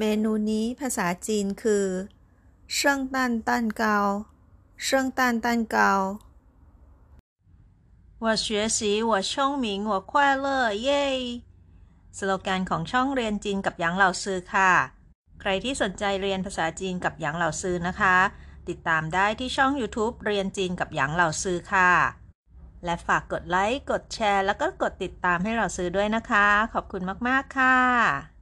เมนูนี้ภาษาจีนคือเชิงตันตันเกาเชิงตันตันเกา我学习我聪明我快乐เย่สโลแกนของช่องเรียนจีนกับหยางเหล่าซือค่ะ ใครที่สนใจเรียนภาษาจีนกับหยางเหล่าซือนะคะ ติดตามได้ที่ช่อง YouTube เรียนจีนกับหยางเหล่าซือค่ะ และฝากกดไลค์ กดแชร์ แล้วก็กดติดตามให้เราซื้อด้วยนะคะ ขอบคุณมาก ๆ ค่ะ